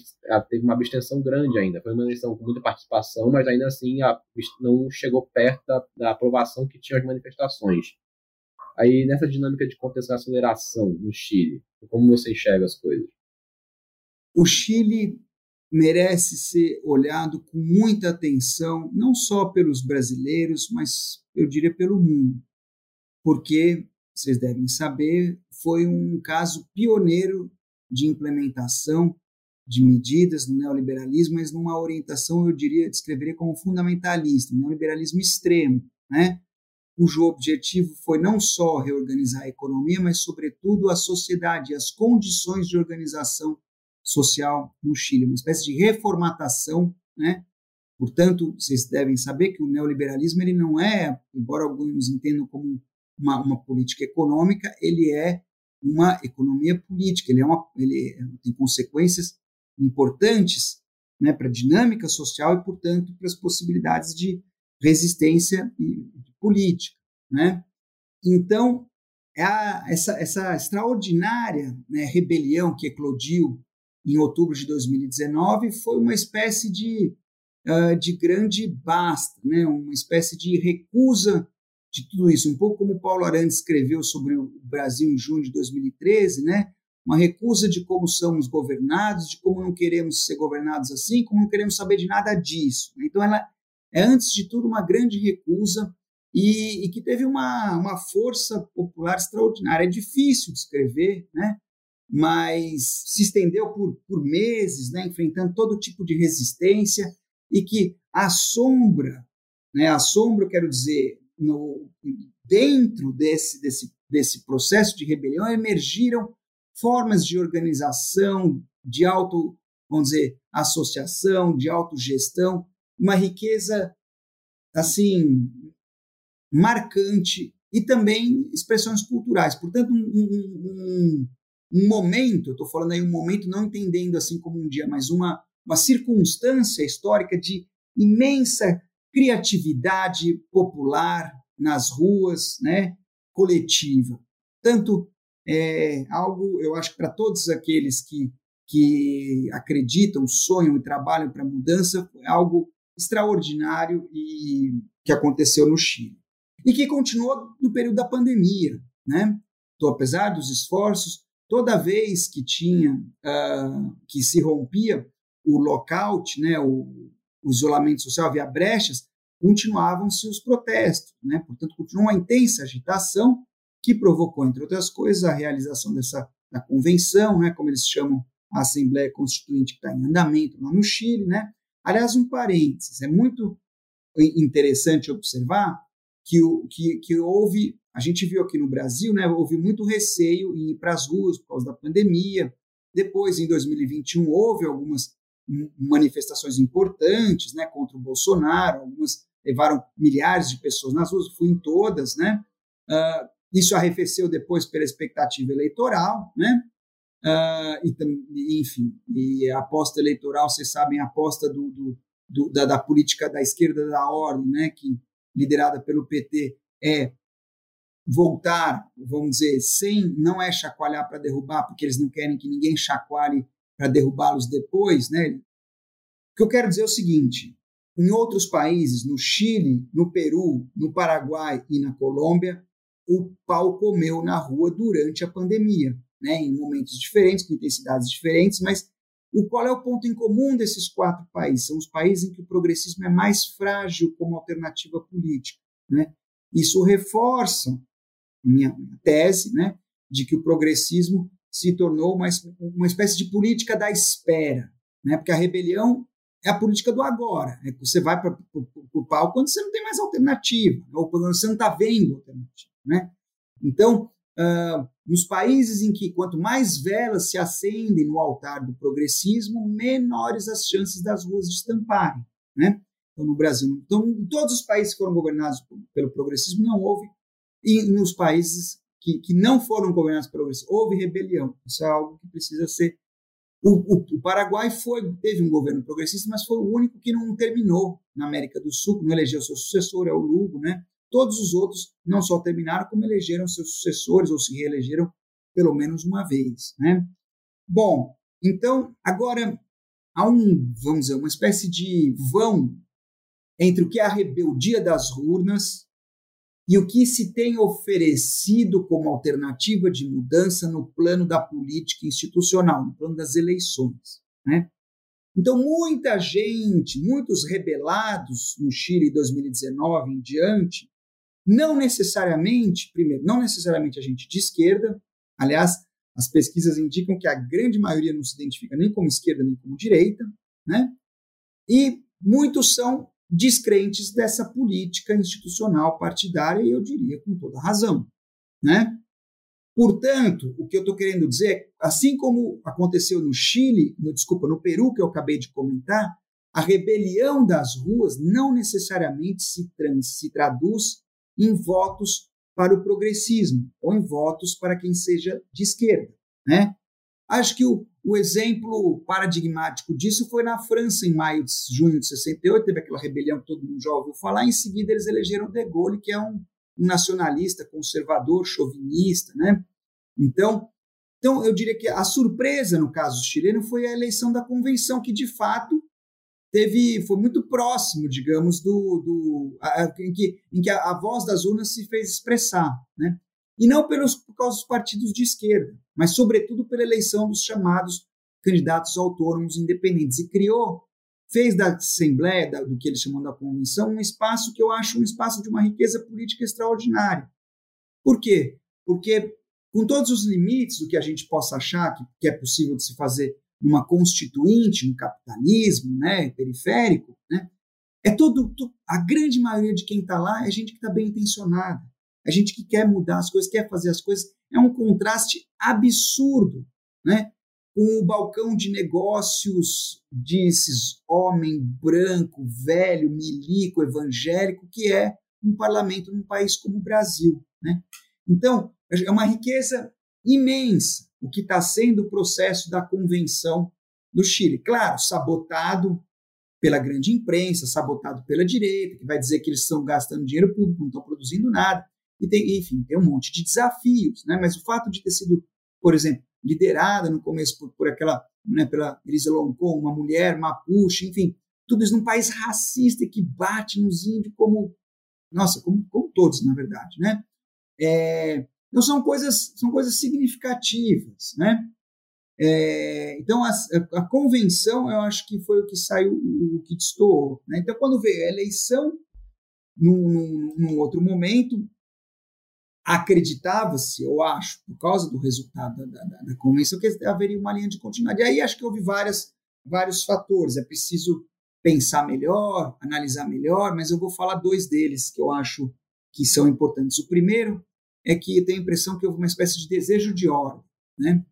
teve uma abstenção grande ainda. Foi uma eleição com muita participação, mas ainda assim a, não chegou perto da, da, aprovação que tinha as manifestações. Aí, nessa dinâmica de contenção e aceleração no Chile, como você enxerga as coisas? O Chile merece ser olhado com muita atenção, não só pelos brasileiros, mas eu diria pelo mundo, porque vocês devem saber, foi um caso pioneiro de implementação de medidas no neoliberalismo, mas numa orientação, eu diria, descreveria como fundamentalista, um neoliberalismo extremo, né? cujo objetivo foi não só reorganizar a economia, mas, sobretudo, a sociedade, as condições de organização social no Chile, uma espécie de reformatação, né? Portanto, vocês devem saber que o neoliberalismo ele não é, embora alguns entendam como uma, uma política econômica, ele é uma economia política, ele, é uma, ele tem consequências importantes né, para a dinâmica social e, portanto, para as possibilidades de resistência e, de política. Né? Então, é a, essa, essa extraordinária né, rebelião que eclodiu em outubro de 2019 foi uma espécie de, uh, de grande basta, né, uma espécie de recusa de tudo isso, um pouco como Paulo Arantes escreveu sobre o Brasil em junho de 2013, né, uma recusa de como somos governados, de como não queremos ser governados assim, como não queremos saber de nada disso. Né. Então, ela é, antes de tudo, uma grande recusa e, e, que teve uma, uma força popular extraordinária. É difícil de escrever, né? Mas se estendeu por, por meses, né? enfrentando todo tipo de resistência e que a sombra, né? a sombra, quero dizer, no, dentro desse, desse, desse processo de rebelião emergiram formas de organização, de auto, vamos dizer, associação, de autogestão, uma riqueza assim marcante e também expressões culturais. Portanto, um, um, um momento, eu estou falando aí um momento não entendendo assim como um dia, mas uma, uma circunstância histórica de imensa criatividade popular nas ruas, né, coletiva. Tanto é algo, eu acho que para todos aqueles que, que acreditam, sonham e trabalham para mudança, é algo extraordinário e que aconteceu no Chile e que continuou no período da pandemia, né? Então, apesar dos esforços, toda vez que tinha uh, que se rompia o lockout, né, o, o isolamento social, havia brechas, continuavam-se os protestos, né? Portanto, continuou uma intensa agitação que provocou, entre outras coisas, a realização dessa da convenção, né, como eles chamam a Assembleia Constituinte que está em andamento lá no Chile, né? Aliás, um parênteses, é muito interessante observar que, que, que houve, a gente viu aqui no Brasil, né, houve muito receio em ir para as ruas por causa da pandemia. Depois, em 2021, houve algumas manifestações importantes né, contra o Bolsonaro, algumas levaram milhares de pessoas nas ruas, fui em todas, né? Uh, isso arrefeceu depois pela expectativa eleitoral, né? Uh, e, enfim, e a aposta eleitoral, vocês sabem, a aposta do, do, do da, da, política da esquerda da ordem, né? Que liderada pelo PT, é voltar, vamos dizer, sem, não é chacoalhar para derrubar, porque eles não querem que ninguém chacoalhe para derrubá-los depois, né? O que eu quero dizer é o seguinte: em outros países, no Chile, no Peru, no Paraguai e na Colômbia, o pau comeu na rua durante a pandemia, né? Em momentos diferentes, com intensidades diferentes, mas o qual é o ponto em comum desses quatro países? São os países em que o progressismo é mais frágil como alternativa política. Né? Isso reforça minha, tese né, de que o progressismo se tornou uma, uma espécie de política da espera, né? porque a rebelião é a política do agora. É você vai para o pau quando você não tem mais alternativa, ou quando você não está vendo alternativa. Né? Então, uh, nos países em que quanto mais velas se acendem no altar do progressismo, menores as chances das ruas estamparem, né? Então, no Brasil, então, em todos os países que foram governados pelo progressismo, não houve, e nos países que, que não foram governados pelo houve rebelião. Isso é algo que precisa ser. O, o, o Paraguai foi, teve um governo progressista, mas foi o único que não terminou na América do Sul, não elegeu seu sucessor, é o Lugo, né? Todos os outros não só terminaram, como elegeram seus sucessores ou se reelegeram pelo menos uma vez. Né? Bom, então, agora há um, vamos dizer, uma espécie de vão entre o que é a rebeldia das urnas e o que se tem oferecido como alternativa de mudança no plano da política institucional, no plano das eleições. Né? Então, muita gente, muitos rebelados no Chile 2019 em diante, não necessariamente, primeiro, não necessariamente a gente de esquerda, aliás, as pesquisas indicam que a grande maioria não se identifica nem como esquerda nem como direita, né? E muitos são descrentes dessa política institucional partidária, e eu diria com toda razão, né? Portanto, o que eu estou querendo dizer é, assim como aconteceu no Chile, no, desculpa, no Peru, que eu acabei de comentar, a rebelião das ruas não necessariamente se, trans, se traduz em votos para o progressismo ou em votos para quem seja de esquerda. Né? Acho que o, o exemplo paradigmático disso foi na França, em maio de junho de 68, teve aquela rebelião que todo mundo já ouviu falar, em seguida eles elegeram De Gaulle, que é um, um nacionalista, conservador, chauvinista. Né? Então, então, eu diria que a surpresa no caso chileno foi a eleição da convenção, que de fato teve foi muito próximo, digamos, do, do a, em que, em que a, a, voz das urnas se fez expressar, né? E não pelos por causa dos partidos de esquerda, mas sobretudo pela eleição dos chamados candidatos autônomos independentes e criou fez da Assembleia, da, do que eles chamam da Convenção, um espaço que eu acho um espaço de uma riqueza política extraordinária. Por quê? Porque, com todos os limites do que a gente possa achar que, que é possível de se fazer numa constituinte, no capitalismo né, periférico, né, é todo, a grande maioria de quem está lá é gente que está bem intencionada, é gente que quer mudar as coisas, quer fazer as coisas. É um contraste absurdo, né? Com o balcão de negócios desses homem branco, velho, milico, evangélico, que é um parlamento num país como o Brasil, né? Então, é uma riqueza imensa o que está sendo o processo da convenção do Chile. Claro, sabotado pela grande imprensa, sabotado pela direita, que vai dizer que eles estão gastando dinheiro público, não estão produzindo nada. E tem, enfim, tem um monte de desafios, né? Mas o fato de ter sido, por exemplo, liderada no começo por, por aquela, né, pela Elisa Loncon, uma mulher mapuche, enfim, tudo isso num país racista que bate nos índios como, nossa, como, como todos, na verdade, né? É, então são coisas, são coisas significativas, né? É, então a, a, convenção eu acho que foi o que saiu, o, que destoou. Né? Então quando veio a eleição, num, num, num outro momento, acreditava-se, eu acho, por causa do resultado da, da, da, convenção, que haveria uma linha de continuidade. E aí acho que houve várias, vários fatores. É preciso pensar melhor, analisar melhor, mas eu vou falar dois deles que eu acho que são importantes. O primeiro é que eu tenho a impressão que houve uma espécie de desejo de ordem, né?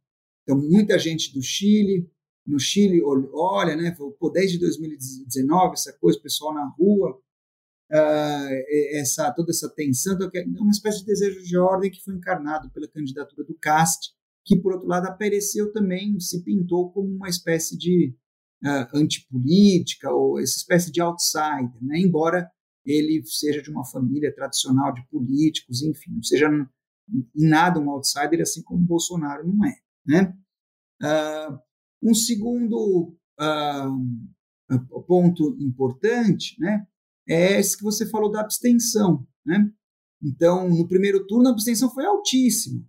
Então, muita gente do Chile, no Chile, olha, né, desde 2019, essa coisa, o pessoal na rua, uh, essa, toda essa tensão, então, é uma espécie de desejo de ordem que foi encarnado pela candidatura do Cast, que, por outro lado, apareceu também, se pintou como uma espécie de uh, antipolítica, ou essa espécie de outsider, né? embora ele seja de uma família tradicional de políticos, enfim, não seja em nada um outsider, assim como Bolsonaro não é. Né? Uh, um segundo uh, ponto importante né, é esse que você falou da abstenção. Né? Então, no primeiro turno, a abstenção foi altíssima.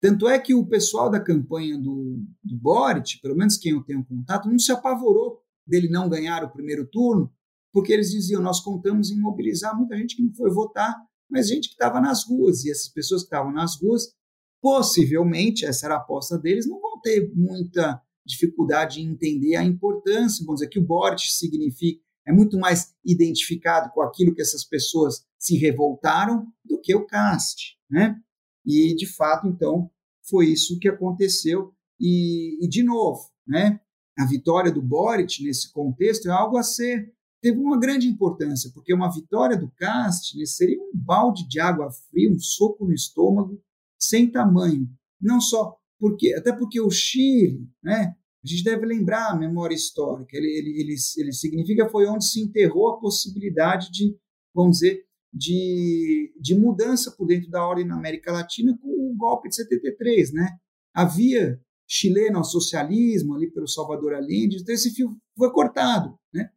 Tanto é que o pessoal da campanha do, do Boric, pelo menos quem eu tenho contato, não se apavorou dele não ganhar o primeiro turno, porque eles diziam: nós contamos em mobilizar muita gente que não foi votar, mas gente que estava nas ruas. E essas pessoas que estavam nas ruas, possivelmente, essa era a aposta deles, não vão ter muita dificuldade em entender a importância, vamos dizer, que o Boric significa, é muito mais identificado com aquilo que essas pessoas se revoltaram do que o Cast, né? E, de fato, então, foi isso que aconteceu. E, e de novo, né? A vitória do Boric nesse contexto é algo a ser teve uma grande importância, porque uma vitória do Cast né, seria um balde de água fria, um soco no estômago sem tamanho. Não só porque, até porque o Chile, né, a gente deve lembrar a memória histórica, ele, ele, ele, ele significa foi onde se enterrou a possibilidade de, vamos dizer, de, de mudança por dentro da ordem na América Latina com o golpe de 73, né? Havia chileno ao socialismo ali pelo Salvador Allende, então esse fio foi cortado, né?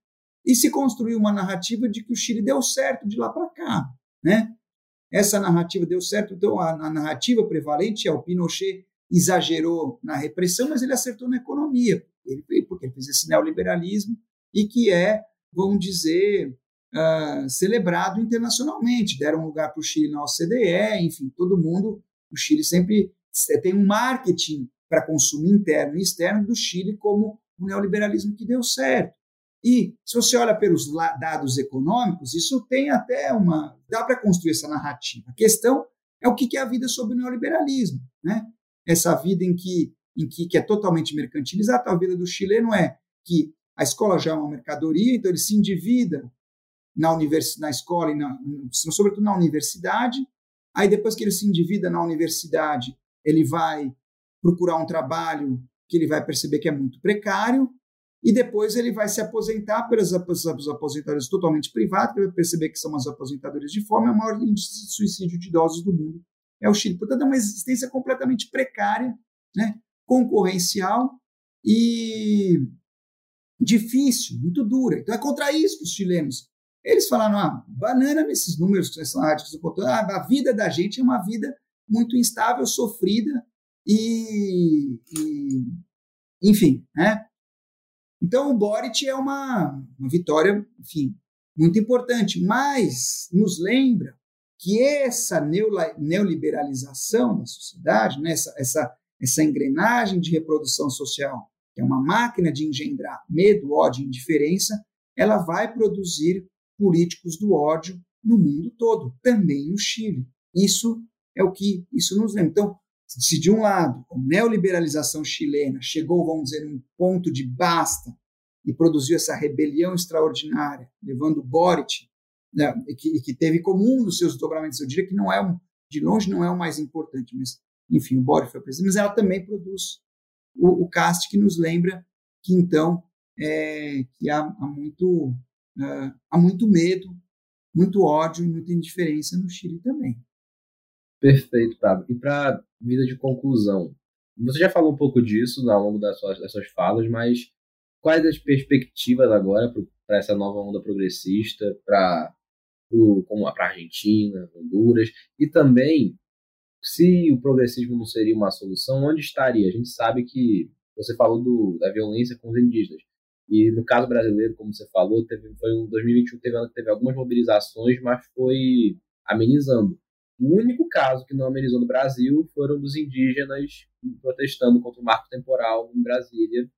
e se construiu uma narrativa de que o Chile deu certo de lá para cá, né? Essa narrativa deu certo, então a, a, narrativa prevalente é o Pinochet exagerou na repressão, mas ele acertou na economia, ele, porque ele fez esse neoliberalismo e que é, vamos dizer, uh, celebrado internacionalmente. Deram lugar para o Chile na OCDE, enfim, todo mundo, o Chile sempre tem um marketing para consumo interno e externo do Chile como um neoliberalismo que deu certo. E se você olha pelos dados econômicos, isso tem até uma. dá para construir essa narrativa. A questão é o que é a vida sob o neoliberalismo. Né? Essa vida em que, em que, que é totalmente mercantilizada, a vida do chileno é que a escola já é uma mercadoria, então ele se endivida na, univers, na escola e na, sobretudo na universidade. Aí depois que ele se endivida na universidade, ele vai procurar um trabalho que ele vai perceber que é muito precário, e depois ele vai se aposentar pelas aposentadorias totalmente privadas, ele vai perceber que são as aposentadorias de fome, é o maior índice de suicídio de idosos do mundo. É o Chile. Portanto, é uma existência completamente precária, né, concorrencial e difícil, muito dura. Então é contra isso que os chilenos. Eles falaram, ah, banana nesses números que são ah, a vida da gente é uma vida muito instável, sofrida e, e enfim, né? Então, o Boric é uma, uma vitória, enfim, muito importante, mas nos lembra que essa neoliberalização da sociedade, né, essa, essa, essa engrenagem de reprodução social, que é uma máquina de engendrar medo, ódio e indiferença, ela vai produzir políticos do ódio no mundo todo, também no Chile. Isso é o que isso nos lembra. Então, se de um lado a neoliberalização chilena chegou, vamos dizer, num ponto de basta e produziu essa rebelião extraordinária, levando Boric, né, que, que, teve como um dos seus dobramentos, eu diria que não é um, de longe não é o mais importante, mas enfim, o Boric foi presidente, mas ela também produz o, o cast que nos lembra que então é, que há, há muito uh, há muito medo, muito ódio e muita indiferença no Chile também. Perfeito, Pablo. E para vida de conclusão, você já falou um pouco disso ao longo das suas, das suas falas, mas quais as perspectivas agora para essa nova onda progressista, para como para Argentina, Honduras, e também se o progressismo não seria uma solução, onde estaria? A gente sabe que você falou do, da violência com os indígenas. E no caso brasileiro, como você falou, teve, foi em 2021 teve, teve algumas mobilizações, mas foi amenizando. O único caso que não amenizou no Brasil foram dos indígenas protestando contra o marco temporal em Brasília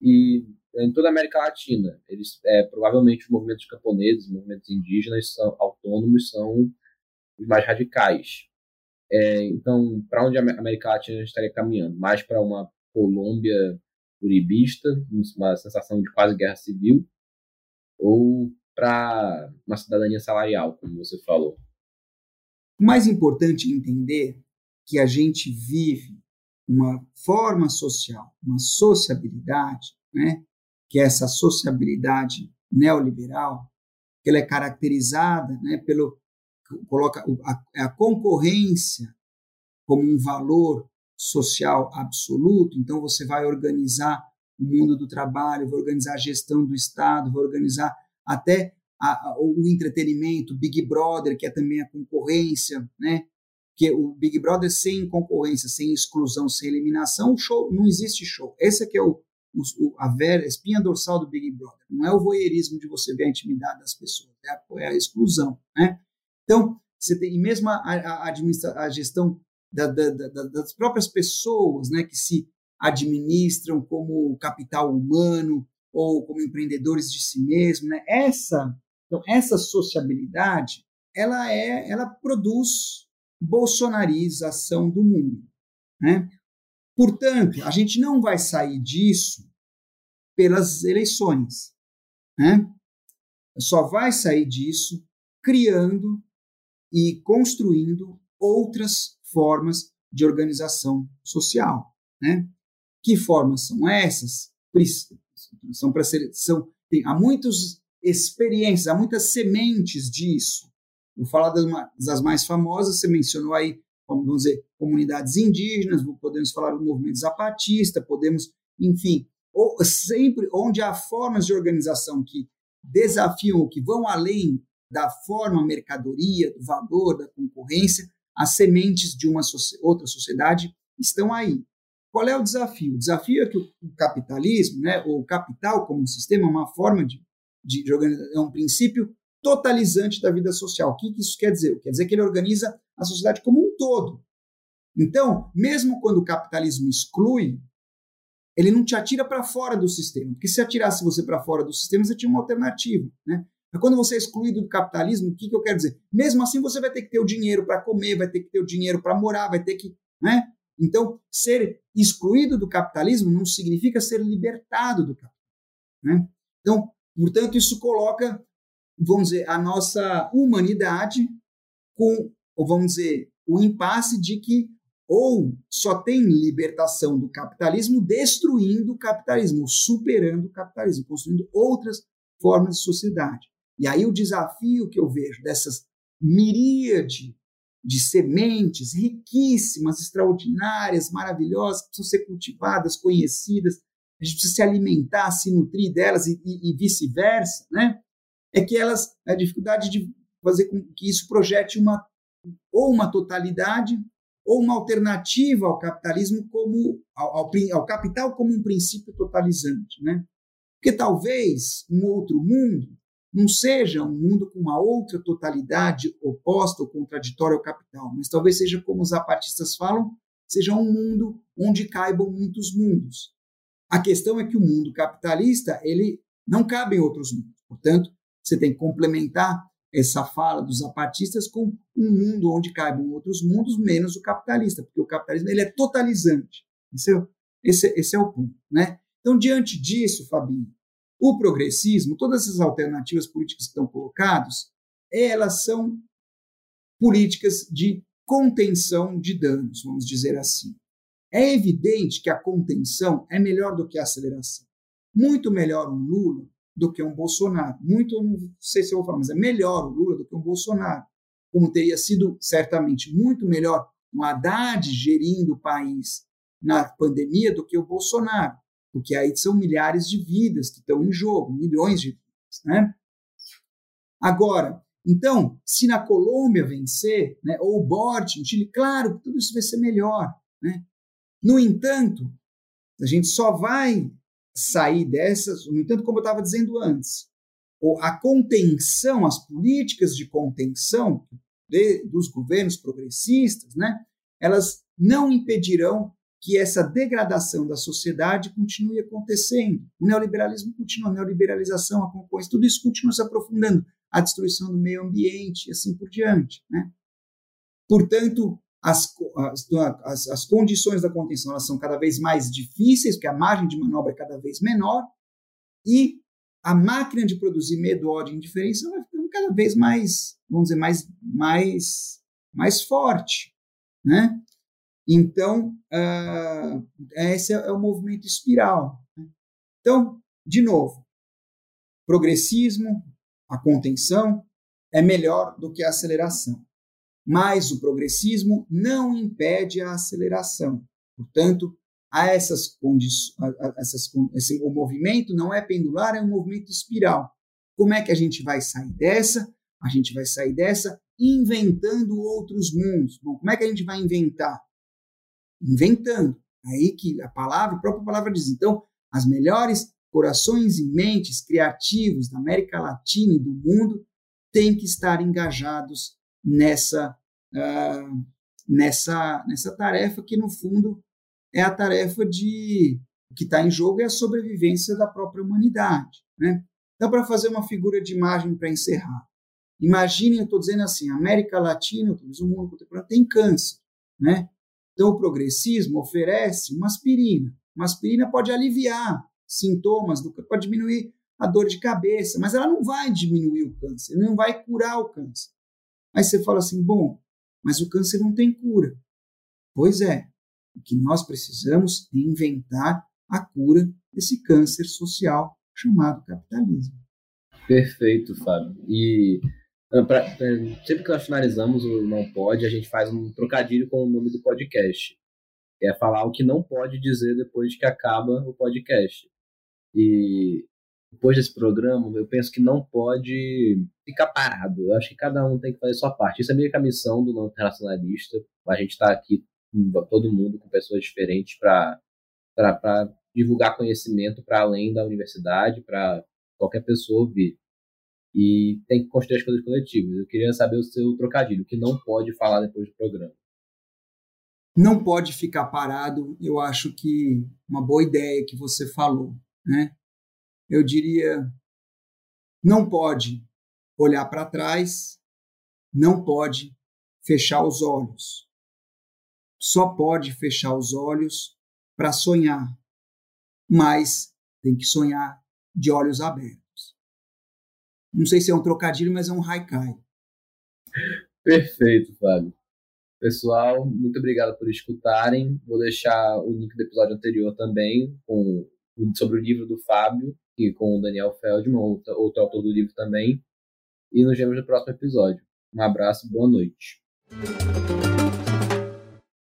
e em toda a América Latina. Eles, é, provavelmente, os movimentos camponeses, os movimentos indígenas são autônomos são os mais radicais. É, então, para onde a América Latina estaria caminhando? Mais para uma Colômbia uribista, uma sensação de quase guerra civil, ou para uma cidadania salarial, como você falou? O mais importante é entender que a gente vive uma forma social, uma sociabilidade, né? Que é essa sociabilidade neoliberal, que ela é caracterizada né, pelo coloca a, a concorrência como um valor social absoluto, então você vai organizar o mundo do trabalho, vai organizar a gestão do Estado, vai organizar até a, a, o entretenimento, Big Brother, que é também a concorrência, né? Que o Big Brother sem concorrência, sem exclusão, sem eliminação, show não existe show. Esse é que é o, o, a vera, a espinha dorsal do Big Brother. Não é o voyeurismo de você ver a intimidade das pessoas, é a, é a exclusão, né? Então, você tem, e mesmo a, a, a gestão da, da, da, das próprias pessoas né, que se administram como capital humano ou como empreendedores de si mesmo. Né? Essa, então, essa sociabilidade ela, é, ela produz bolsonarização do mundo. Né? Portanto, a gente não vai sair disso pelas eleições. Né? Só vai sair disso criando e construindo outras formas de organização social. Né? Que formas são essas? São para ser, são, tem, há muitas experiências, há muitas sementes disso. Vou falar das, das mais famosas, você mencionou aí, vamos dizer, comunidades indígenas, podemos falar do movimento zapatista, podemos, enfim, ou, sempre onde há formas de organização que desafiam, que vão além da forma mercadoria, do valor, da concorrência, as sementes de uma outra sociedade estão aí. Qual é o desafio? O desafio é que o capitalismo, né, o capital como um sistema, uma forma de, de, de é um princípio totalizante da vida social. O que isso quer dizer? Quer dizer que ele organiza a sociedade como um todo. Então, mesmo quando o capitalismo exclui, ele não te atira para fora do sistema, porque se atirasse você para fora do sistema, você tinha uma alternativa. Né? Mas quando você é excluído do capitalismo, o que, que eu quero dizer? Mesmo assim, você vai ter que ter o dinheiro para comer, vai ter que ter o dinheiro para morar, vai ter que. Né? Então, ser excluído do capitalismo não significa ser libertado do capitalismo. Né? Então, portanto, isso coloca, vamos dizer, a nossa humanidade com, ou vamos dizer, o impasse de que ou só tem libertação do capitalismo destruindo o capitalismo, superando o capitalismo, construindo outras formas de sociedade. E aí o desafio que eu vejo dessas miríade de sementes riquíssimas, extraordinárias, maravilhosas, que precisam ser cultivadas, conhecidas, a gente precisa se alimentar, se nutrir delas e, e, e vice-versa, né? É que elas, a dificuldade de fazer com que isso projete uma ou uma totalidade ou uma alternativa ao capitalismo como ao, ao, ao, capital como um princípio totalizante, né? Porque talvez um outro mundo não seja um mundo com uma outra totalidade oposta ou contraditória ao capital, mas talvez seja como os zapatistas falam, seja um mundo onde caibam muitos mundos. A questão é que o mundo capitalista ele não cabe em outros mundos. Portanto, você tem que complementar essa fala dos zapatistas com um mundo onde caibam outros mundos, menos o capitalista, porque o capitalismo ele é totalizante. Esse é, esse, esse é o ponto. Né? Então, diante disso, Fabinho, o progressismo, todas essas alternativas políticas que estão colocadas, elas são políticas de contenção de danos, vamos dizer assim. É evidente que a contenção é melhor do que a aceleração. Muito melhor um Lula do que um Bolsonaro. Muito, não sei se eu vou falar, mas é melhor o Lula do que um Bolsonaro. Como teria sido certamente muito melhor um Haddad gerindo o país na pandemia do que o Bolsonaro, porque aí são milhares de vidas que estão em jogo, milhões de vidas, né? Agora, então, se na Colômbia vencer, né, ou o Bort no Chile, claro, tudo isso vai ser melhor, né? No entanto, a gente só vai sair dessas, no entanto, como eu estava dizendo antes, a contenção, as políticas de contenção de, dos governos progressistas, né, elas não impedirão que essa degradação da sociedade continue acontecendo. O neoliberalismo continua, a neoliberalização, a concorrência, tudo isso continua se aprofundando, a destruição do meio ambiente e assim por diante. Né? Portanto, as, as, as, condições da contenção elas são cada vez mais difíceis, porque a margem de manobra é cada vez menor, e a máquina de produzir medo, ódio e indiferença vai ficando cada vez mais, vamos dizer, mais, mais, mais forte. Né? Então, uh, esse é, é o movimento espiral. Né? Então, de novo, progressismo, a contenção, é melhor do que a aceleração mas o progressismo não impede a aceleração. Portanto, há essas condições, esse, o movimento não é pendular, é um movimento espiral. Como é que a gente vai sair dessa? A gente vai sair dessa inventando outros mundos. Bom, como é que a gente vai inventar? Inventando. Aí que a palavra, a própria palavra diz. Então, as melhores corações e mentes criativos da América Latina e do mundo têm que estar engajados nessa, uh, nessa, nessa tarefa que, no fundo, é a tarefa de o que está em jogo é a sobrevivência da própria humanidade. Né? Então, para fazer uma figura de imagem para encerrar, imaginem, eu estou dizendo assim, América Latina, o mundo contemporâneo, tem câncer. Né? Então, o progressismo oferece uma aspirina. Uma aspirina pode aliviar sintomas, do, pode diminuir a dor de cabeça, mas ela não vai diminuir o câncer, não vai curar o câncer. Aí você fala assim: bom, mas o câncer não tem cura. Pois é, o que nós precisamos é inventar a cura desse câncer social chamado capitalismo. Perfeito, Fábio. E ah, pra, sempre que nós finalizamos o Não Pode, a gente faz um trocadilho com o nome do podcast. É falar o que não pode dizer depois que acaba o podcast. E depois desse programa, eu penso que não pode ficar parado. Eu acho que cada um tem que fazer sua parte. Isso é meio que a missão do não internacionalista. A gente está aqui todo mundo, com pessoas diferentes, para divulgar conhecimento para além da universidade, para qualquer pessoa ouvir. E tem que construir as coisas coletivas. Eu queria saber o seu trocadilho, que não pode falar depois do programa. Não pode ficar parado. Eu acho que uma boa ideia que você falou, né? Eu diria, não pode olhar para trás, não pode fechar os olhos. Só pode fechar os olhos para sonhar, mas tem que sonhar de olhos abertos. Não sei se é um trocadilho, mas é um haikai. Perfeito, Fábio. Pessoal, muito obrigado por escutarem. Vou deixar o link do episódio anterior também, com, sobre o livro do Fábio, com o Daniel Feldman, outro, outro autor do livro também. E nos vemos no próximo episódio. Um abraço, boa noite.